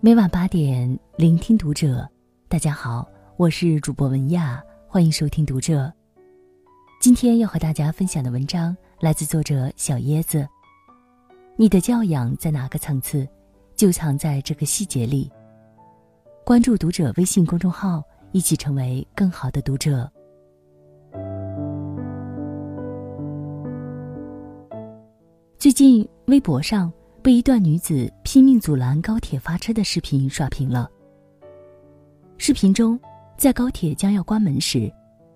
每晚八点，聆听读者。大家好，我是主播文亚，欢迎收听读者。今天要和大家分享的文章来自作者小椰子。你的教养在哪个层次，就藏在这个细节里。关注读者微信公众号，一起成为更好的读者。最近微博上。被一段女子拼命阻拦高铁发车的视频刷屏了。视频中，在高铁将要关门时，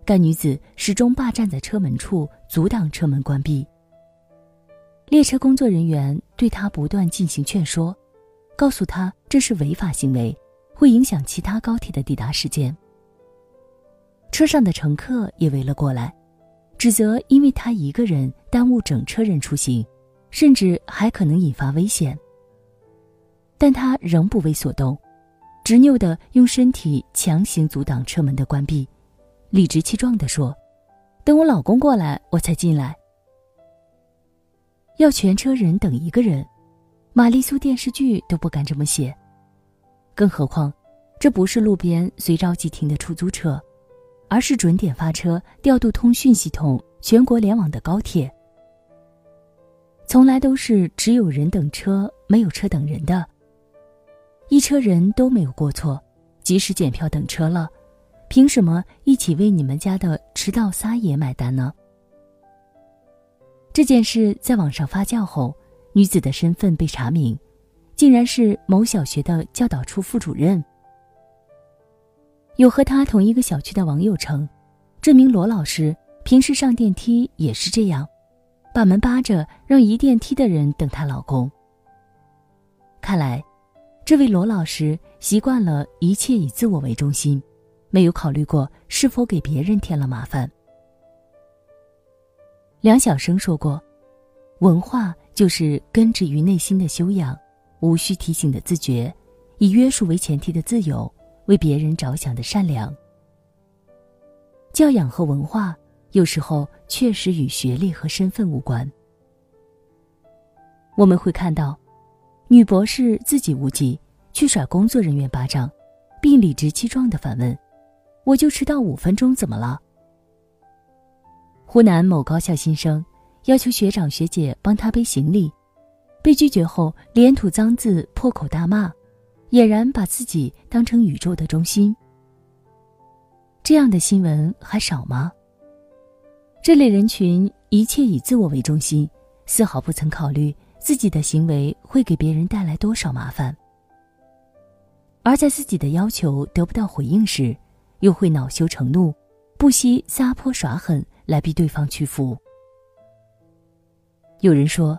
该女子始终霸占在车门处，阻挡车门关闭。列车工作人员对她不断进行劝说，告诉她这是违法行为，会影响其他高铁的抵达时间。车上的乘客也围了过来，指责因为她一个人耽误整车人出行。甚至还可能引发危险，但他仍不为所动，执拗的用身体强行阻挡车门的关闭，理直气壮地说：“等我老公过来，我才进来。”要全车人等一个人，玛丽苏电视剧都不敢这么写，更何况，这不是路边随着急停的出租车，而是准点发车、调度通讯系统、全国联网的高铁。从来都是只有人等车，没有车等人的。一车人都没有过错，即使检票等车了，凭什么一起为你们家的迟到撒野买单呢？这件事在网上发酵后，女子的身份被查明，竟然是某小学的教导处副主任。有和她同一个小区的网友称，这名罗老师平时上电梯也是这样。把门扒着，让移电梯的人等她老公。看来，这位罗老师习惯了一切以自我为中心，没有考虑过是否给别人添了麻烦。梁晓声说过：“文化就是根植于内心的修养，无需提醒的自觉，以约束为前提的自由，为别人着想的善良。”教养和文化。有时候确实与学历和身份无关。我们会看到，女博士自己无忌，去甩工作人员巴掌，并理直气壮的反问：“我就迟到五分钟，怎么了？”湖南某高校新生要求学长学姐帮他背行李，被拒绝后连吐脏字，破口大骂，俨然把自己当成宇宙的中心。这样的新闻还少吗？这类人群一切以自我为中心，丝毫不曾考虑自己的行为会给别人带来多少麻烦。而在自己的要求得不到回应时，又会恼羞成怒，不惜撒泼耍狠来逼对方屈服。有人说，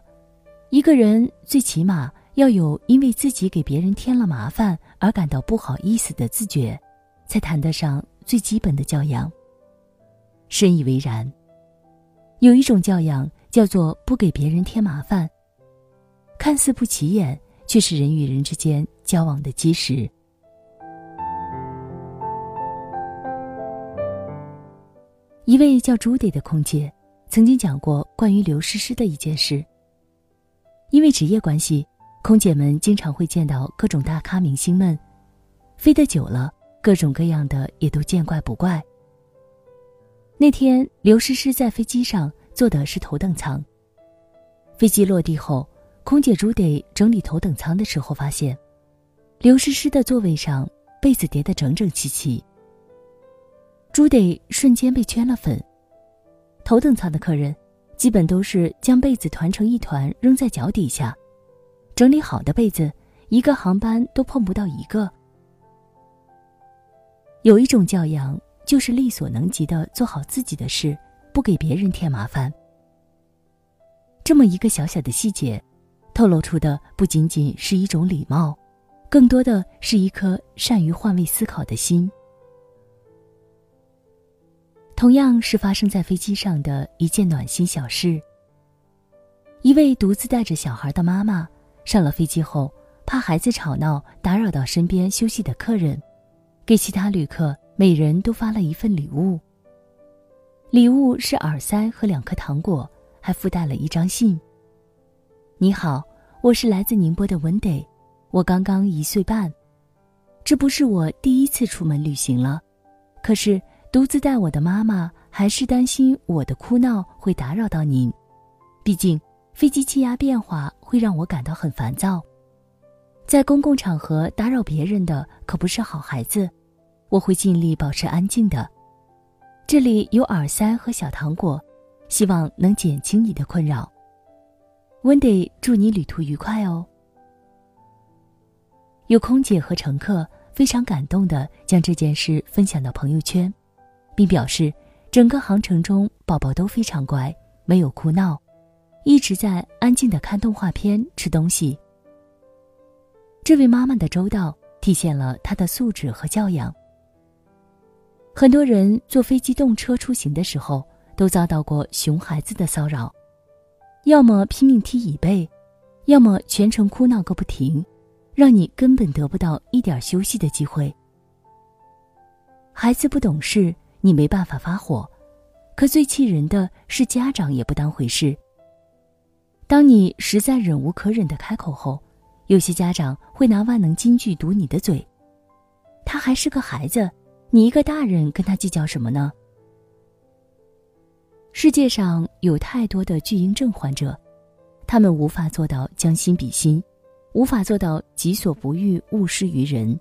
一个人最起码要有因为自己给别人添了麻烦而感到不好意思的自觉，才谈得上最基本的教养。深以为然。有一种教养叫做不给别人添麻烦，看似不起眼，却是人与人之间交往的基石。一位叫朱迪的空姐曾经讲过关于刘诗诗的一件事。因为职业关系，空姐们经常会见到各种大咖明星们，飞得久了，各种各样的也都见怪不怪。那天，刘诗诗在飞机上坐的是头等舱。飞机落地后，空姐朱得整理头等舱的时候，发现刘诗诗的座位上被子叠得整整齐齐。朱得瞬间被圈了粉。头等舱的客人基本都是将被子团成一团扔在脚底下，整理好的被子一个航班都碰不到一个。有一种教养。就是力所能及的做好自己的事，不给别人添麻烦。这么一个小小的细节，透露出的不仅仅是一种礼貌，更多的是一颗善于换位思考的心。同样是发生在飞机上的一件暖心小事。一位独自带着小孩的妈妈，上了飞机后，怕孩子吵闹打扰到身边休息的客人，给其他旅客。每人都发了一份礼物。礼物是耳塞和两颗糖果，还附带了一张信。你好，我是来自宁波的文德我刚刚一岁半，这不是我第一次出门旅行了。可是独自带我的妈妈还是担心我的哭闹会打扰到您，毕竟飞机气压变化会让我感到很烦躁。在公共场合打扰别人的可不是好孩子，我会尽力保持安静的。这里有耳塞和小糖果，希望能减轻你的困扰。Wendy，祝你旅途愉快哦。有空姐和乘客非常感动的将这件事分享到朋友圈，并表示整个航程中宝宝都非常乖，没有哭闹，一直在安静的看动画片、吃东西。这位妈妈的周到体现了她的素质和教养。很多人坐飞机动车出行的时候，都遭到过熊孩子的骚扰，要么拼命踢椅背，要么全程哭闹个不停，让你根本得不到一点休息的机会。孩子不懂事，你没办法发火，可最气人的是家长也不当回事。当你实在忍无可忍的开口后，有些家长会拿万能金句堵你的嘴，他还是个孩子。你一个大人跟他计较什么呢？世界上有太多的巨婴症患者，他们无法做到将心比心，无法做到己所不欲，勿施于人。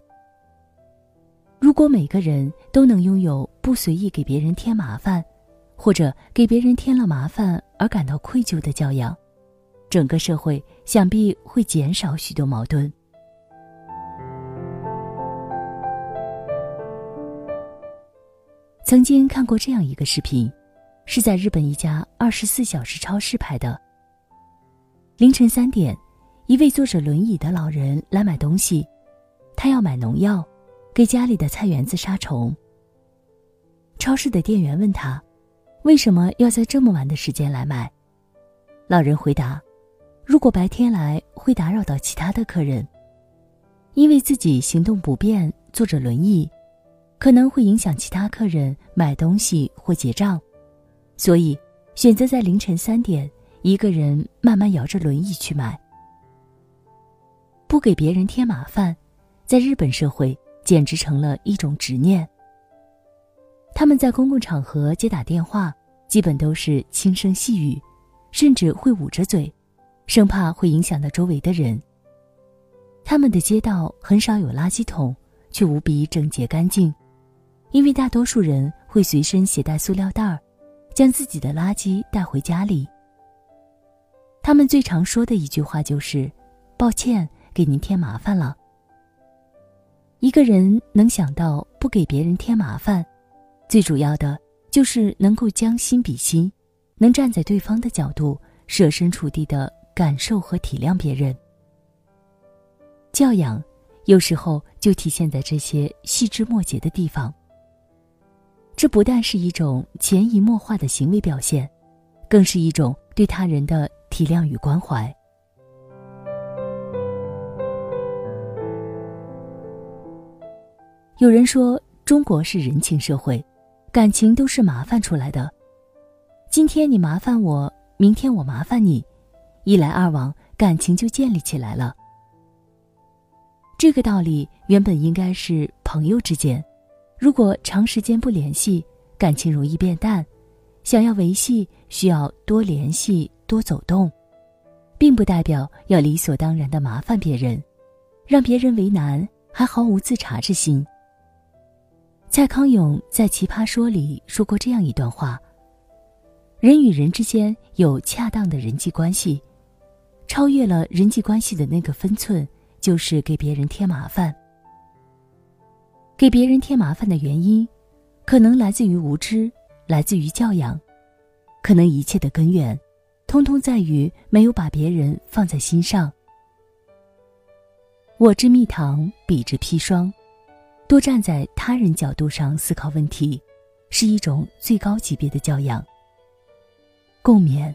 如果每个人都能拥有不随意给别人添麻烦，或者给别人添了麻烦而感到愧疚的教养，整个社会想必会减少许多矛盾。曾经看过这样一个视频，是在日本一家二十四小时超市拍的。凌晨三点，一位坐着轮椅的老人来买东西，他要买农药，给家里的菜园子杀虫。超市的店员问他，为什么要在这么晚的时间来买？老人回答，如果白天来会打扰到其他的客人，因为自己行动不便，坐着轮椅。可能会影响其他客人买东西或结账，所以选择在凌晨三点一个人慢慢摇着轮椅去买。不给别人添麻烦，在日本社会简直成了一种执念。他们在公共场合接打电话，基本都是轻声细语，甚至会捂着嘴，生怕会影响到周围的人。他们的街道很少有垃圾桶，却无比整洁干净。因为大多数人会随身携带塑料袋儿，将自己的垃圾带回家里。他们最常说的一句话就是：“抱歉，给您添麻烦了。”一个人能想到不给别人添麻烦，最主要的就是能够将心比心，能站在对方的角度，设身处地的感受和体谅别人。教养，有时候就体现在这些细枝末节的地方。这不但是一种潜移默化的行为表现，更是一种对他人的体谅与关怀。有人说，中国是人情社会，感情都是麻烦出来的。今天你麻烦我，明天我麻烦你，一来二往，感情就建立起来了。这个道理原本应该是朋友之间。如果长时间不联系，感情容易变淡。想要维系，需要多联系、多走动，并不代表要理所当然的麻烦别人，让别人为难，还毫无自察之心。蔡康永在《奇葩说》里说过这样一段话：人与人之间有恰当的人际关系，超越了人际关系的那个分寸，就是给别人添麻烦。给别人添麻烦的原因，可能来自于无知，来自于教养，可能一切的根源，通通在于没有把别人放在心上。我之蜜糖，彼之砒霜，多站在他人角度上思考问题，是一种最高级别的教养。共勉。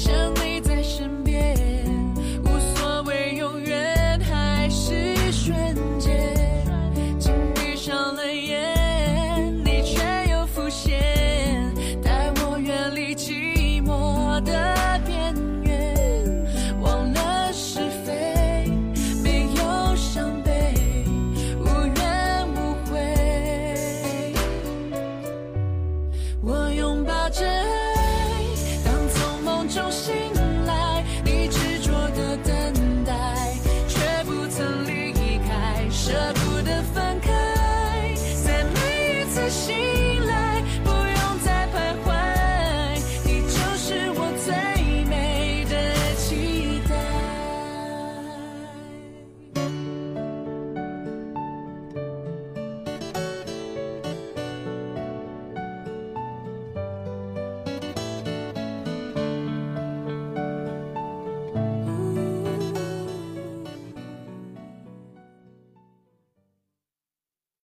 生。